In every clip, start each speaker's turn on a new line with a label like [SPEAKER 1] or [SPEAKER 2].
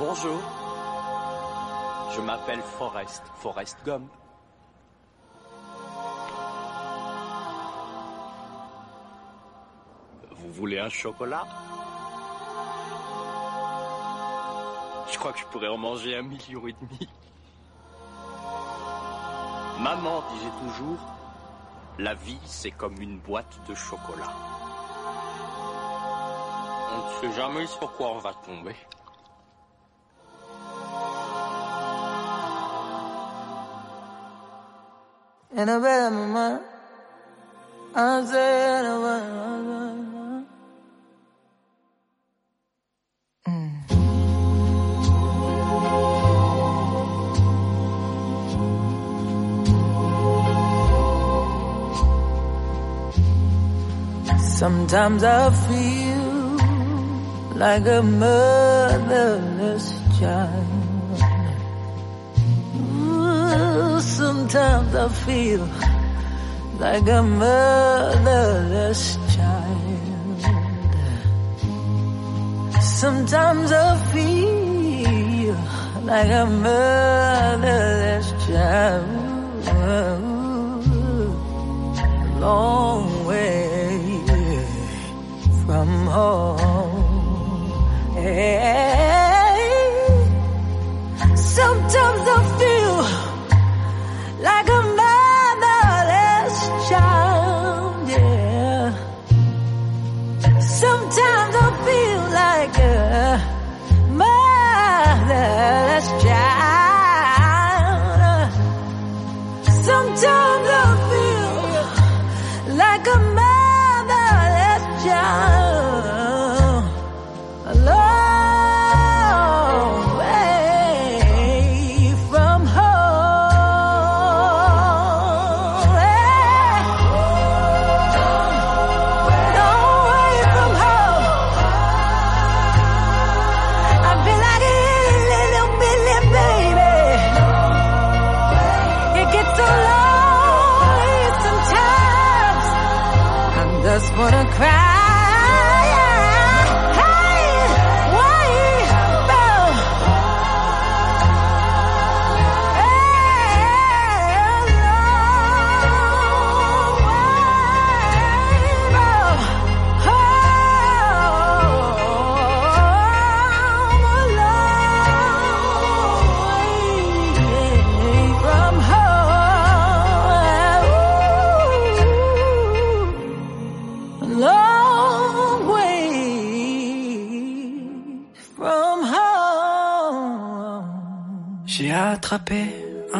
[SPEAKER 1] Bonjour. Je m'appelle Forrest, Forrest Gump. Vous voulez un chocolat? Je crois que je pourrais en manger un million et demi. Maman disait toujours, la vie c'est comme une boîte de chocolat. On ne sait jamais sur quoi on va tomber.
[SPEAKER 2] in a bed of my. I'm a word. Mm. Sometimes I feel like a motherless child. Sometimes I feel like a motherless child. Sometimes I feel like a motherless child. Long way from home. Hey, sometimes I
[SPEAKER 3] feel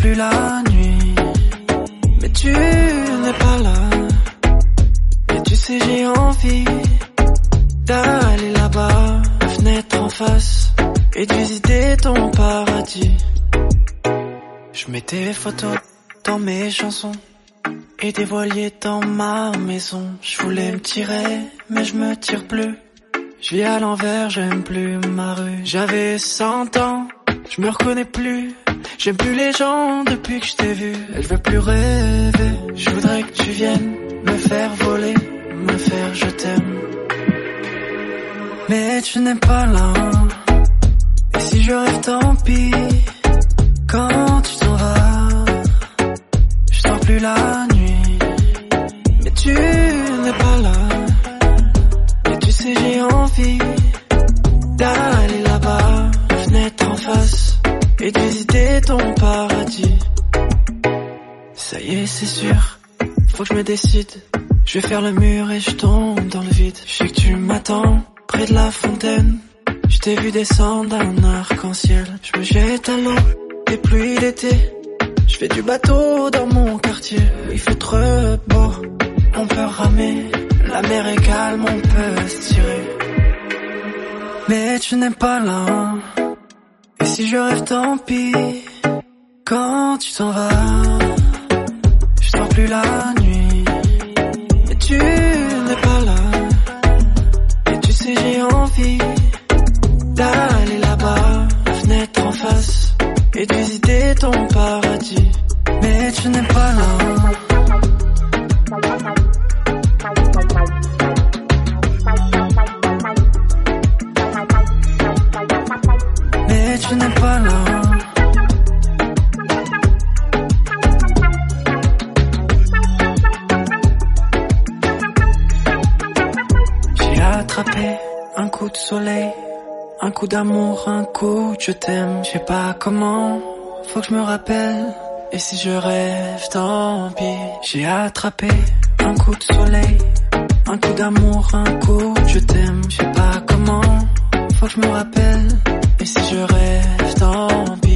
[SPEAKER 3] plus la nuit. Mais tu n'es pas là. Et tu sais, j'ai envie d'aller là-bas, fenêtre en face, et de visiter ton paradis. Je mets photos dans mes chansons. Et des voiliers dans ma maison. Je voulais me tirer, mais je me tire plus. Je vis à l'envers, j'aime plus ma rue. J'avais 100 ans, je me reconnais plus. J'aime plus les gens depuis que je t'ai vu. Et je veux plus rêver. Je voudrais que tu viennes me faire voler, me faire je t'aime. Mais tu n'es pas là. Et si je rêve, tant pis. Quand tu t'en vas, je dors plus la nuit. Mais tu n'es pas là. Et tu sais, j'ai envie d'aller Ça y est, c'est sûr, faut que je me décide. Je vais faire le mur et je tombe dans le vide. Je sais que tu m'attends près de la fontaine. Je t'ai vu descendre d'un arc-en-ciel. Je me jette à l'eau, des pluies d'été. Je fais du bateau dans mon quartier. Il fait trop beau, on peut ramer. La mer est calme, on peut se tirer. Mais tu n'es pas là. si je rêve, tant pis. Quand tu t'en vas, plus la nuit. Et tu n'es pas là. Et tu sais, j'ai envie d'aller là-bas, la fenêtre en face, et de visiter ton paradis. Mais tu n'es pas là. Mais tu n'es pas là. Attrapé un coup de soleil, un coup d'amour, un coup je t'aime. Je sais pas comment, faut que je me rappelle. Et si je rêve, tant pis. J'ai attrapé un coup de soleil, un coup d'amour, un coup je t'aime. Je sais pas comment, faut que je me rappelle. Et si je rêve, tant pis.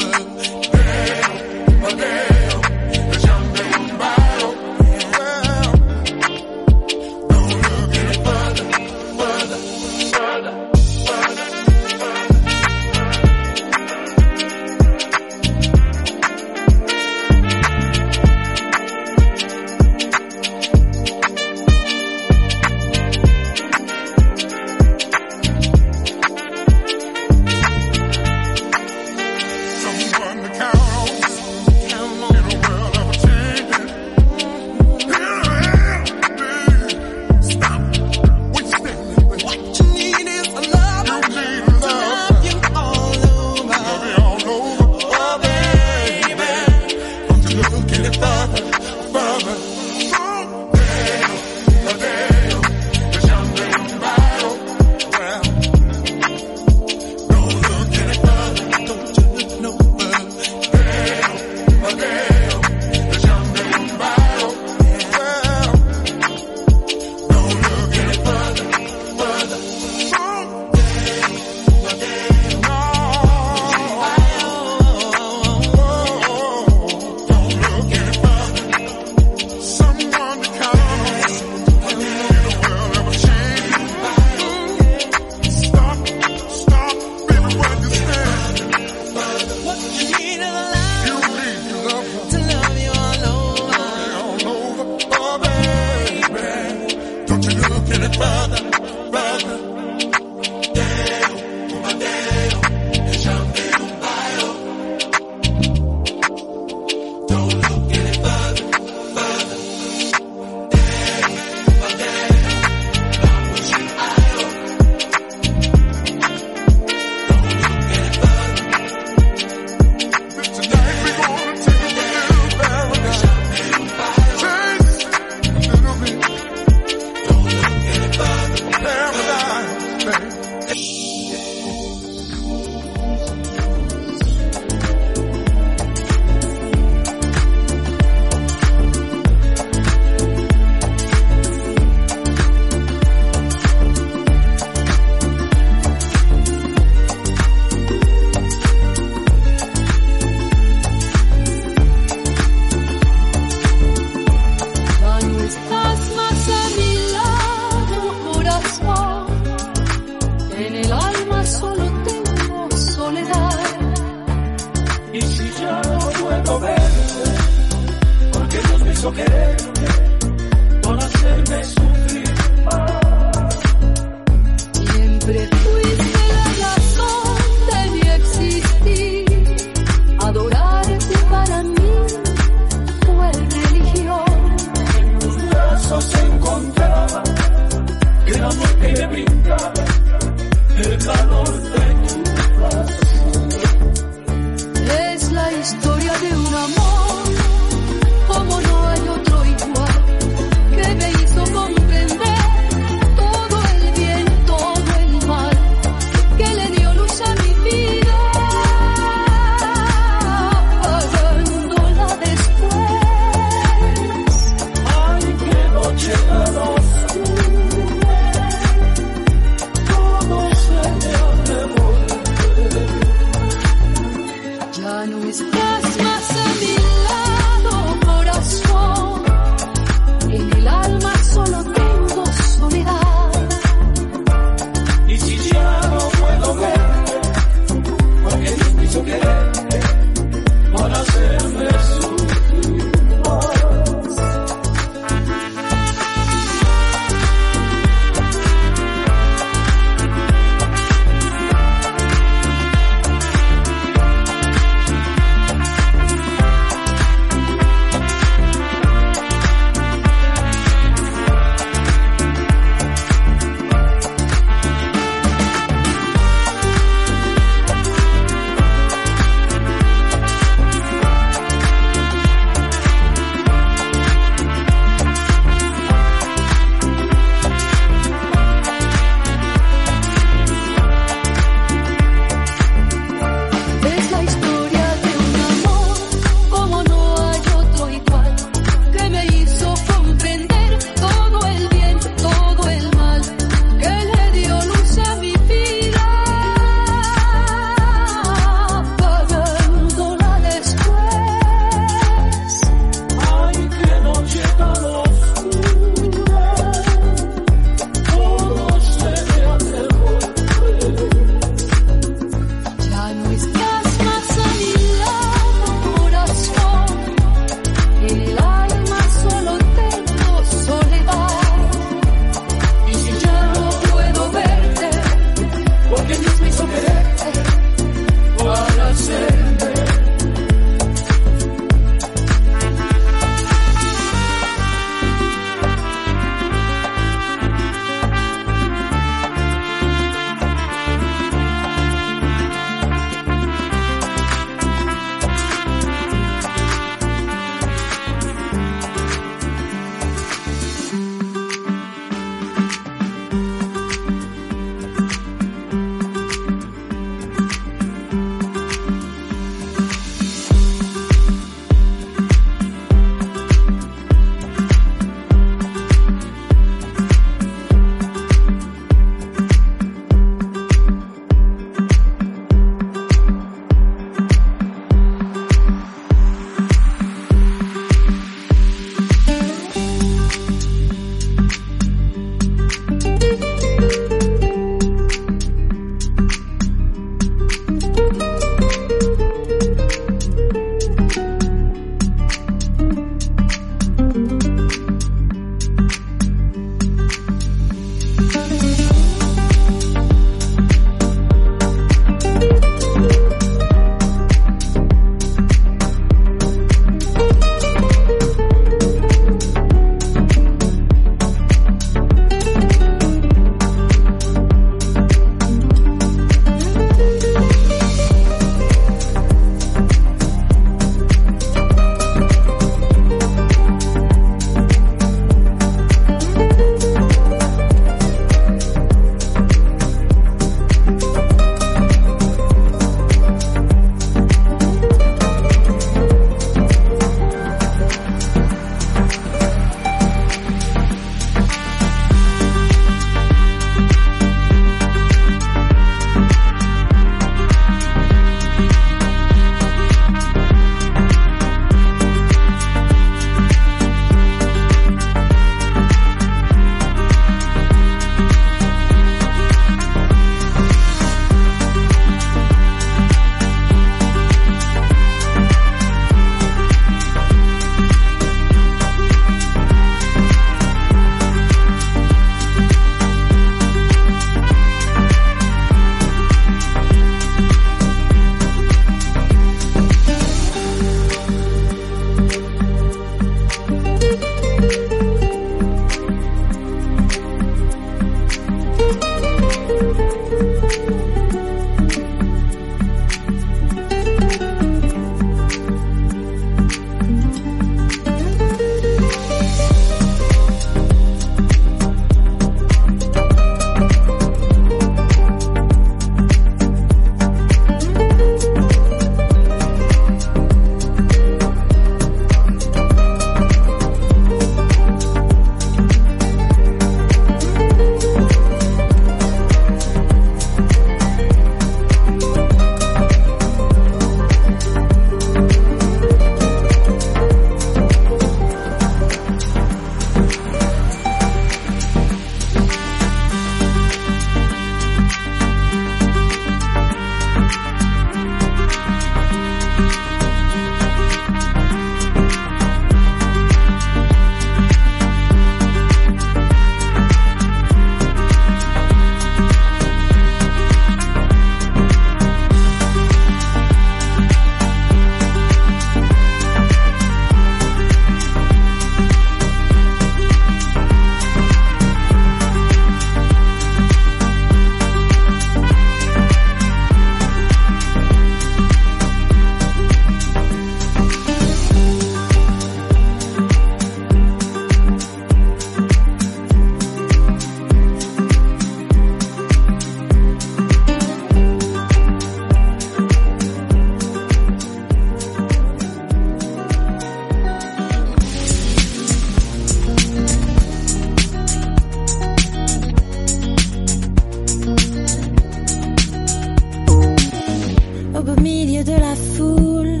[SPEAKER 4] l'aube au milieu de la foule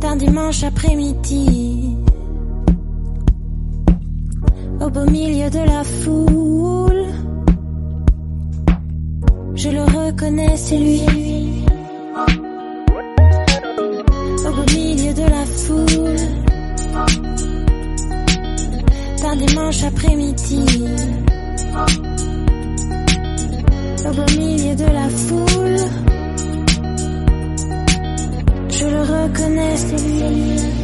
[SPEAKER 4] d'un dimanche après-midi. Au beau milieu de la foule, je le reconnais, c'est lui. Au beau milieu de la foule, d'un dimanche après-midi. Au beau milieu de la foule, je le reconnais, c'est lui.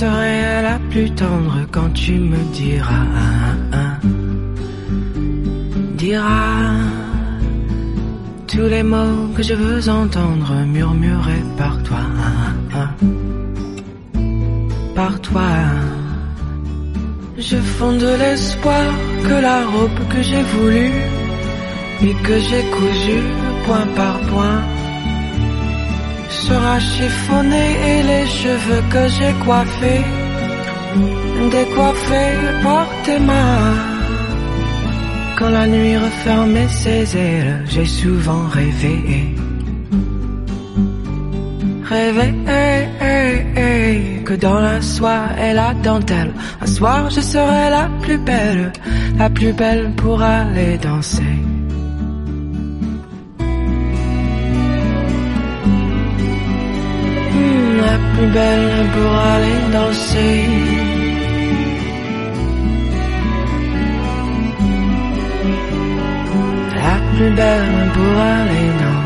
[SPEAKER 5] Serai la plus tendre quand tu me diras. Diras tous les mots que je veux entendre murmurés par toi. Par toi. Je fonde l'espoir que la robe que j'ai voulue et que j'ai cousue point par point sera chiffonnée et les cheveux que j'ai coiffés décoiffés par tes mains. Quand la nuit refermait ses ailes, j'ai souvent rêvé. Rêvé que dans la soie et la dentelle, un soir je serai la plus belle, la plus belle pour aller danser. La plus belle pour aller danser. la plus belle pour aller danser.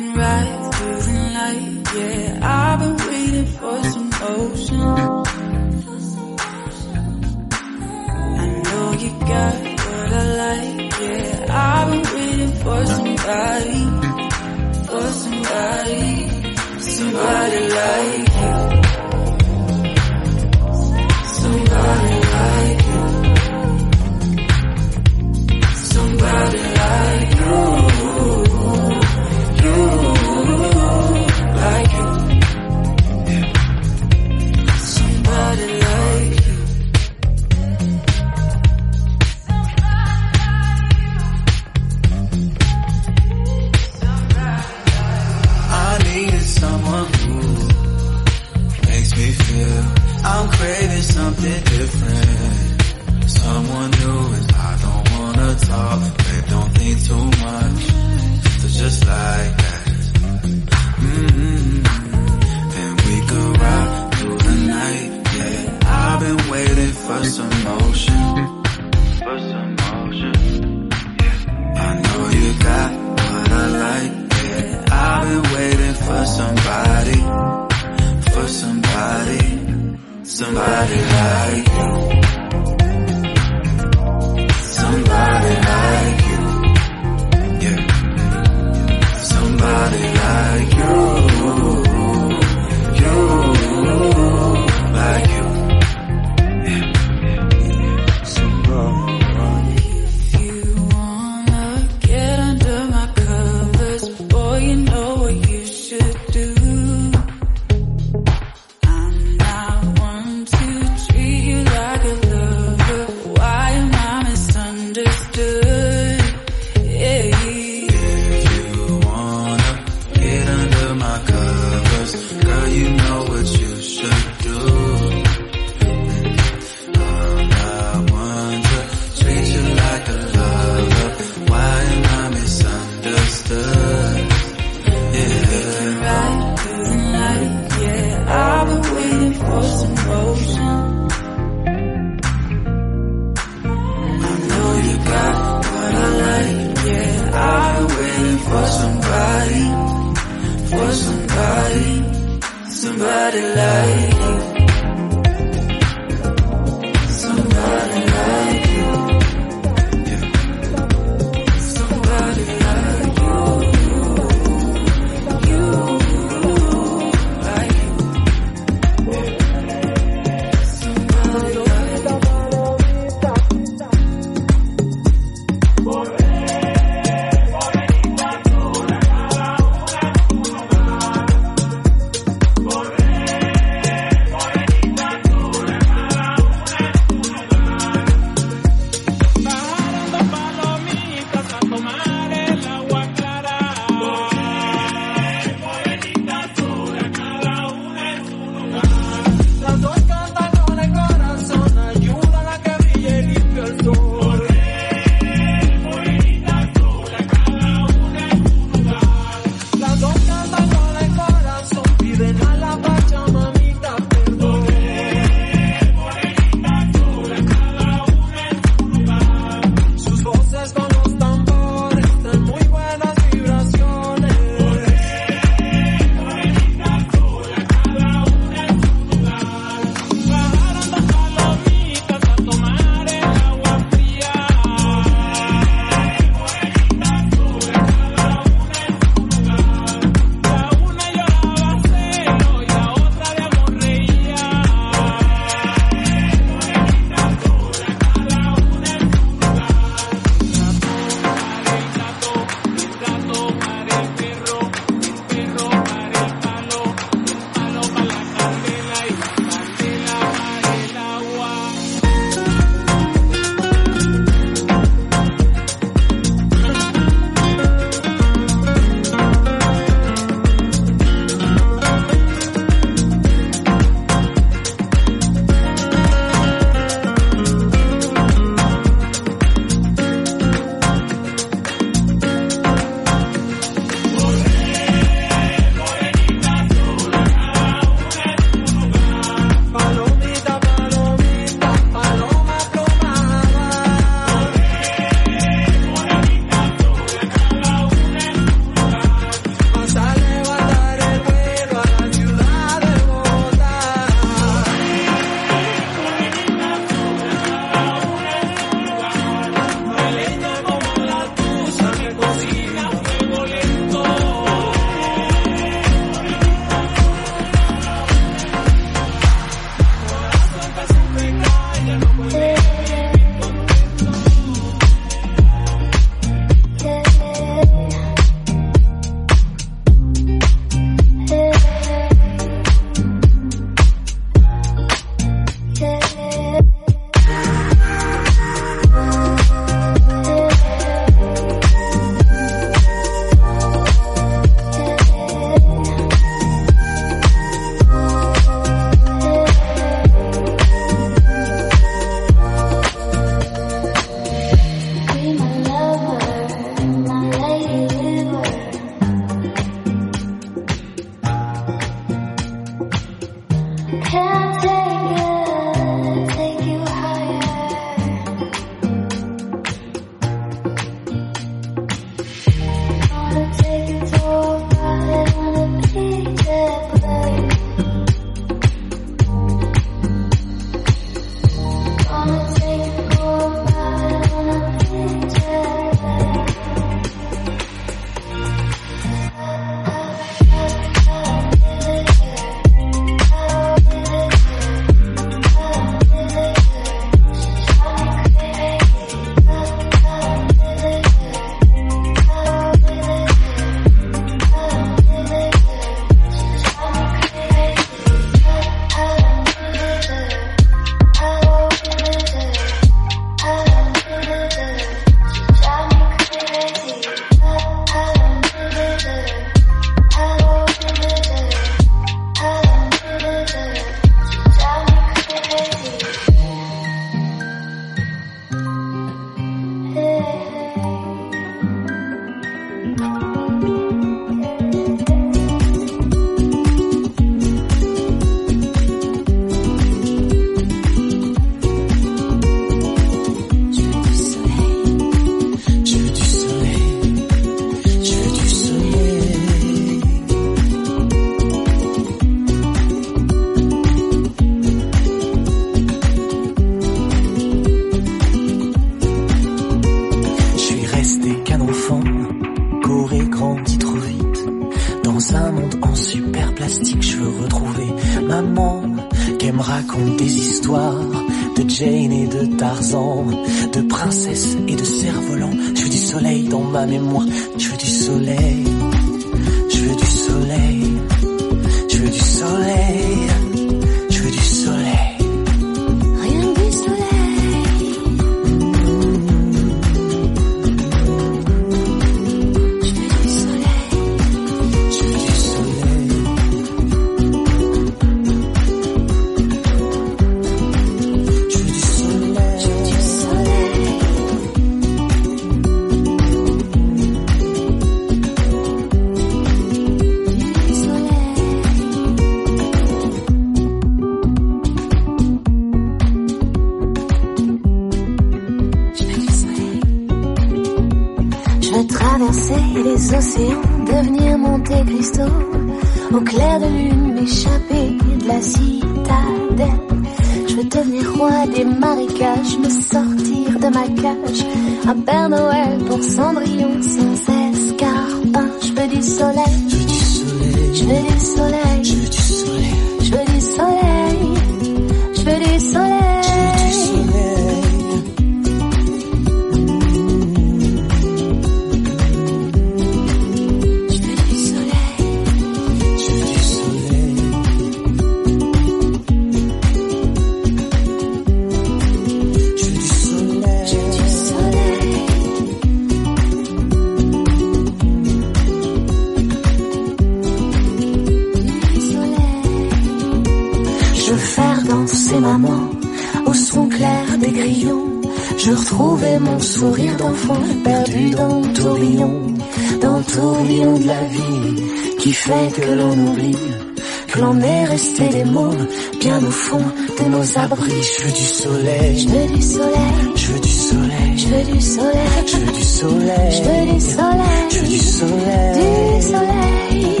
[SPEAKER 3] bien au fond de nos abris. Je veux du soleil,
[SPEAKER 4] je veux du soleil,
[SPEAKER 3] je veux du soleil,
[SPEAKER 4] je veux du soleil,
[SPEAKER 3] je veux du soleil,
[SPEAKER 4] je veux du soleil,
[SPEAKER 3] du soleil,
[SPEAKER 4] du soleil.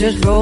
[SPEAKER 6] Should roll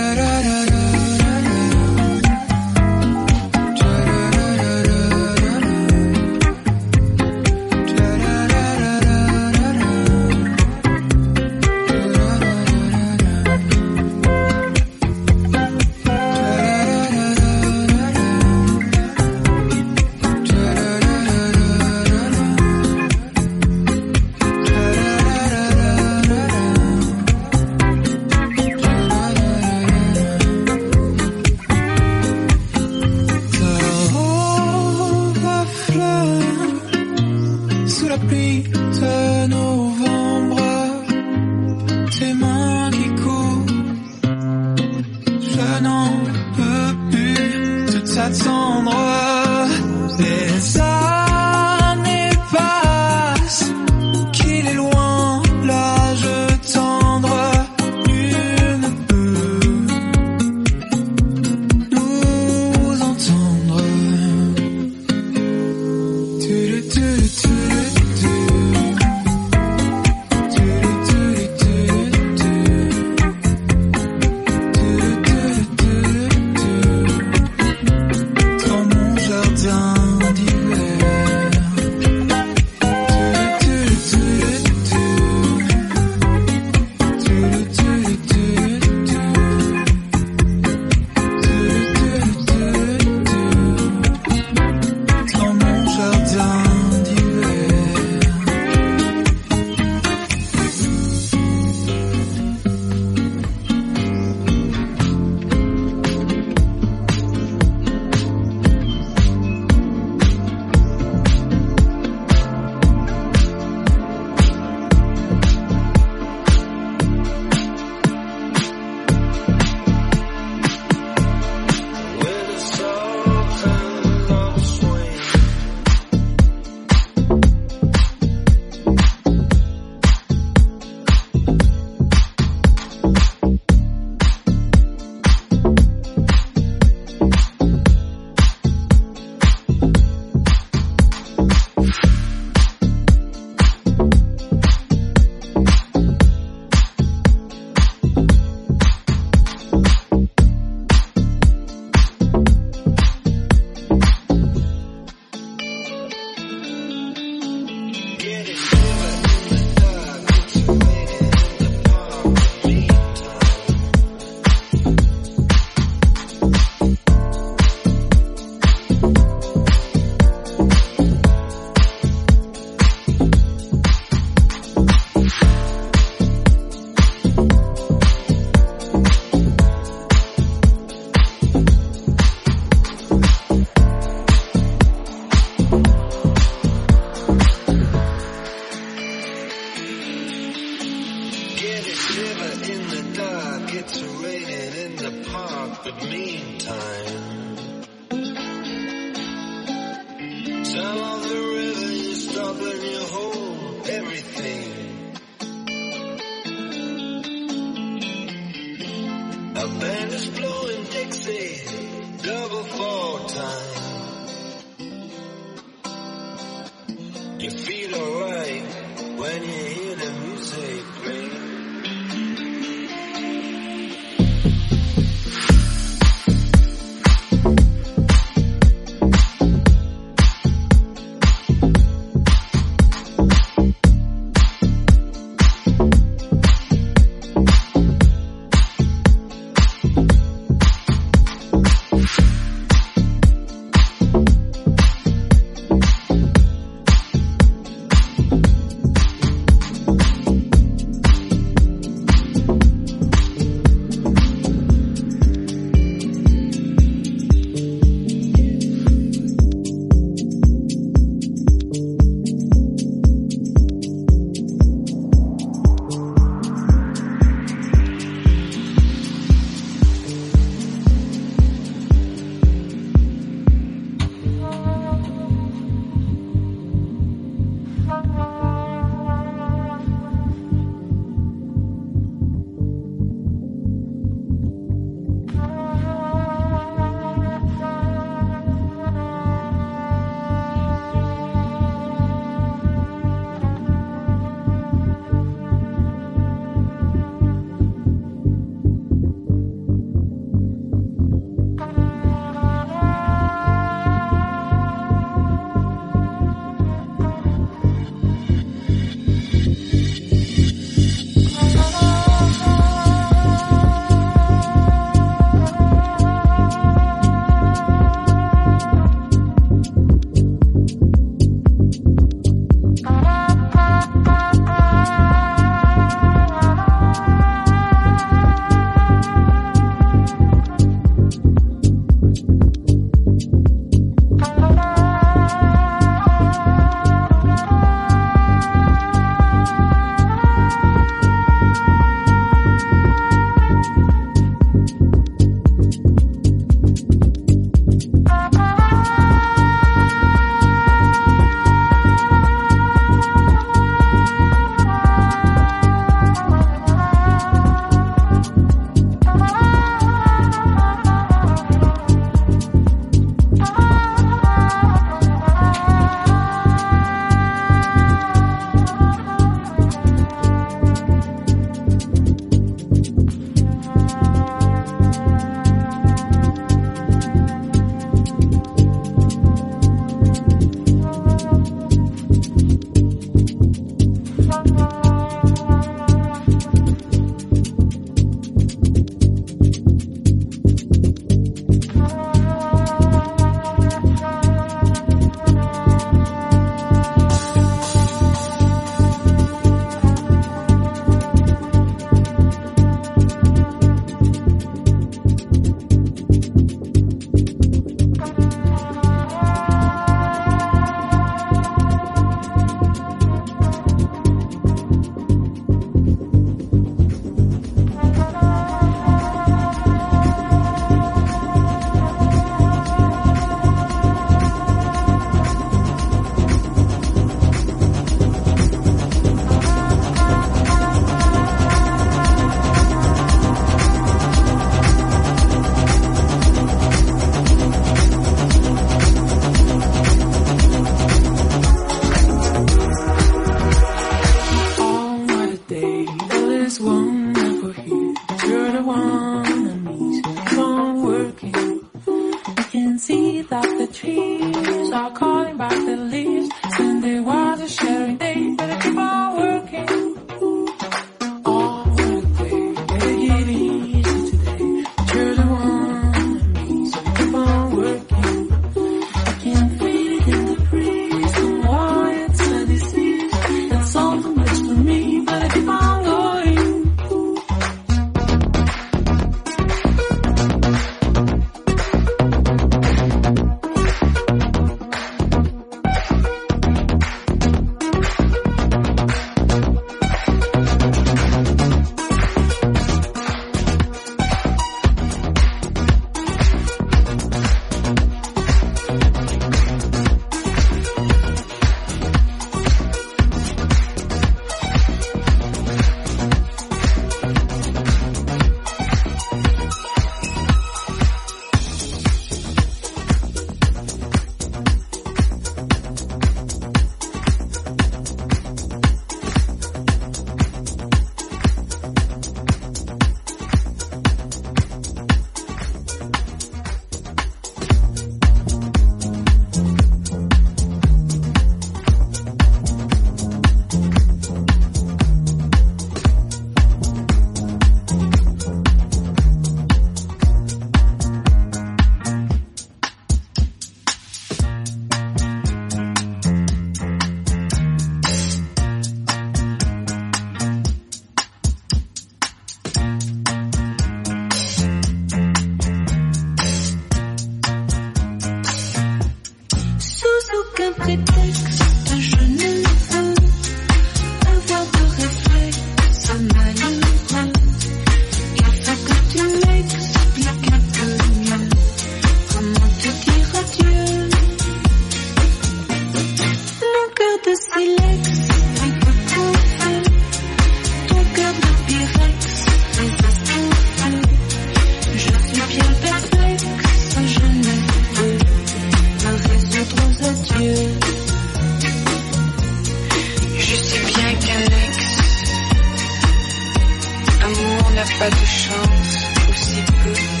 [SPEAKER 7] pas de chance, ou si peu.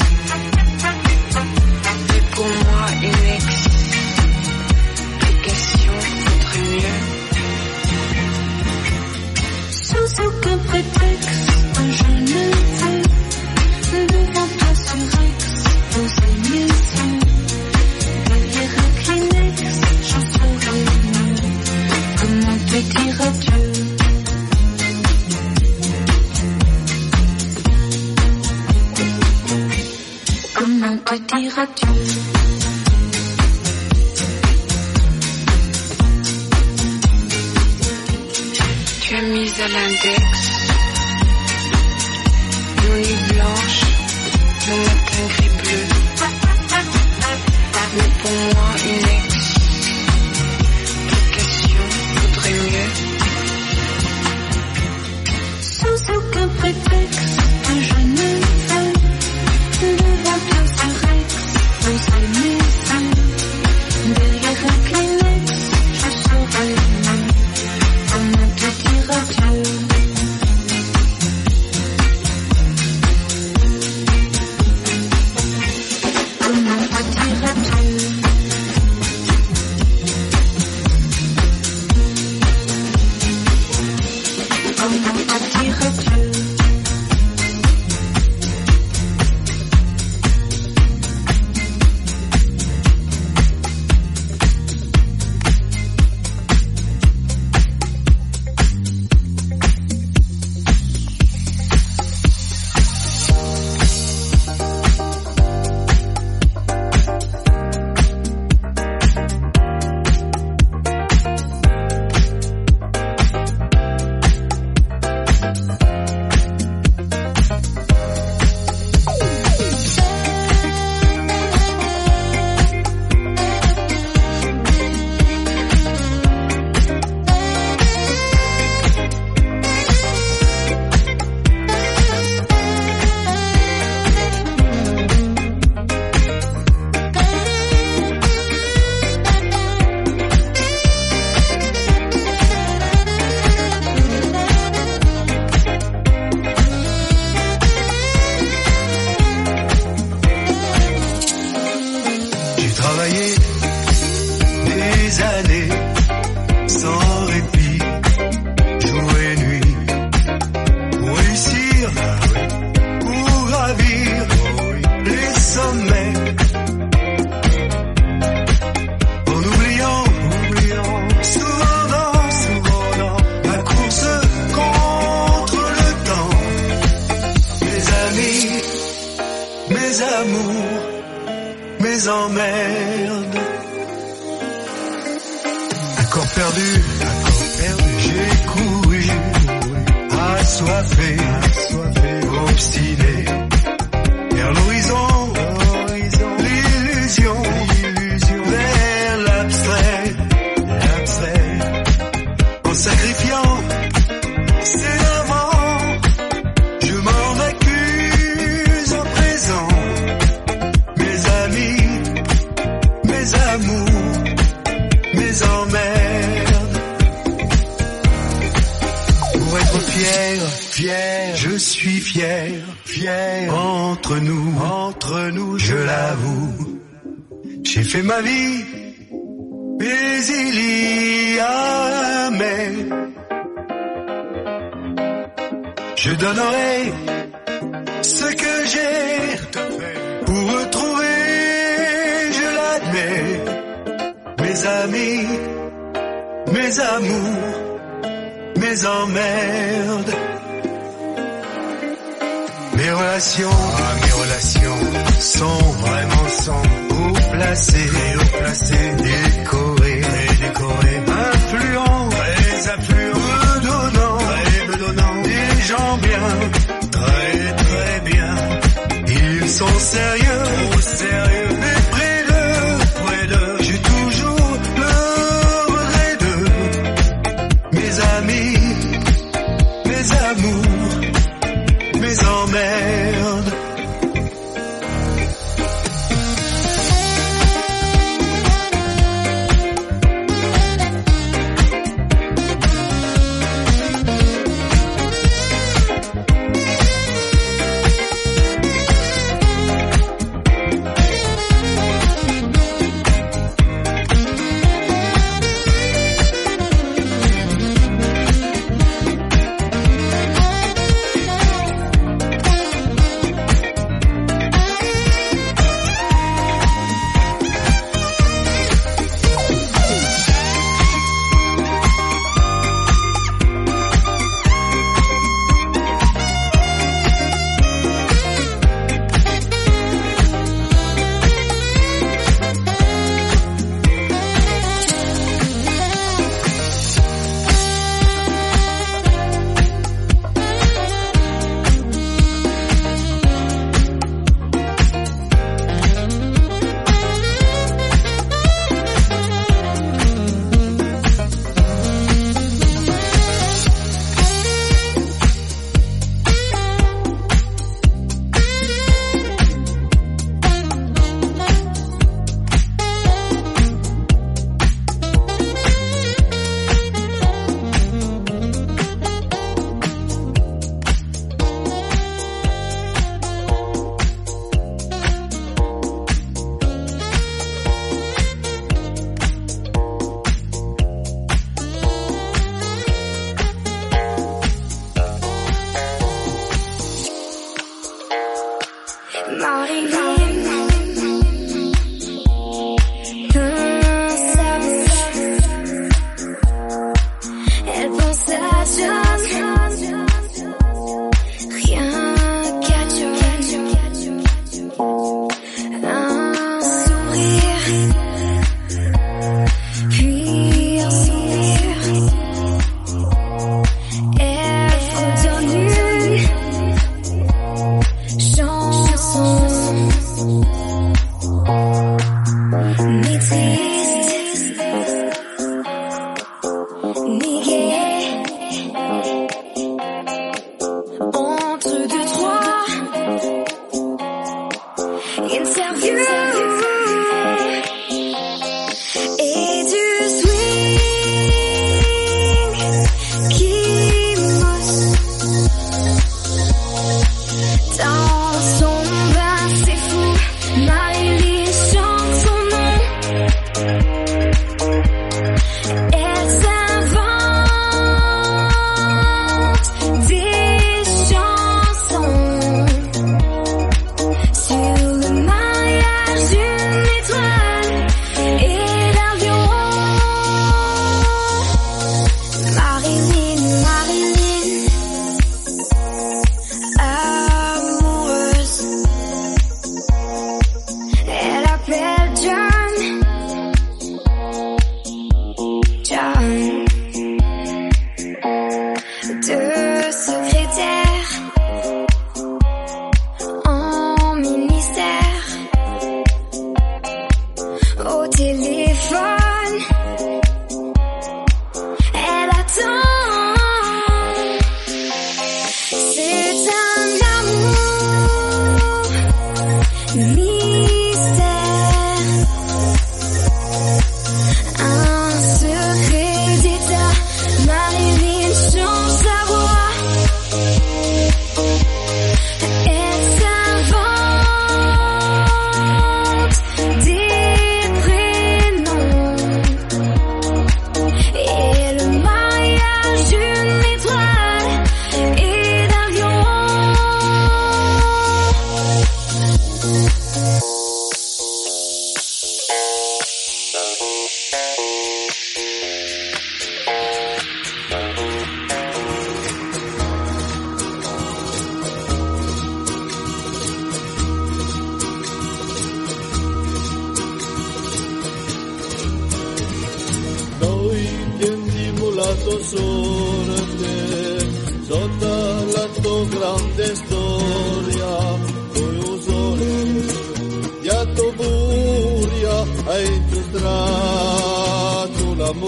[SPEAKER 8] I see. donnerai ce que j'ai pour retrouver, je l'admets, mes amis, mes amours, mes emmerdes, mes relations, ah, mes relations sont vraiment sans haut placé, haut placé, décoré, décoré, très affluent. sont sérieux.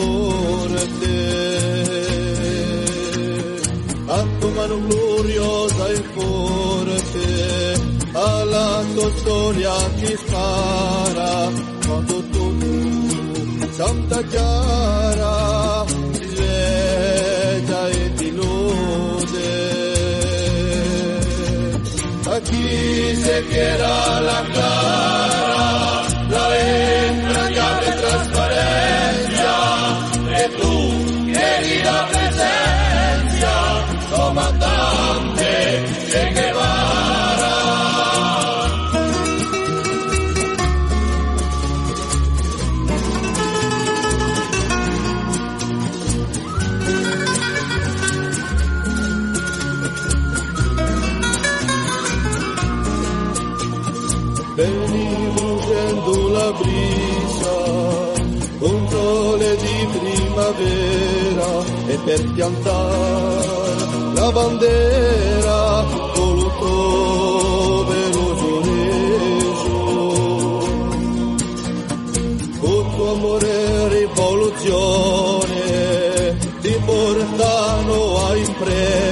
[SPEAKER 9] fuerte, a tu mano gloriosa y fuerte, a la gloria que para cuando tú Santa Chiara, sveglia e ti lode. A chi se quiera la cara, per piantare la bandera voluto veloce reso. Con tuo amore rivoluzione ti portano a impresa,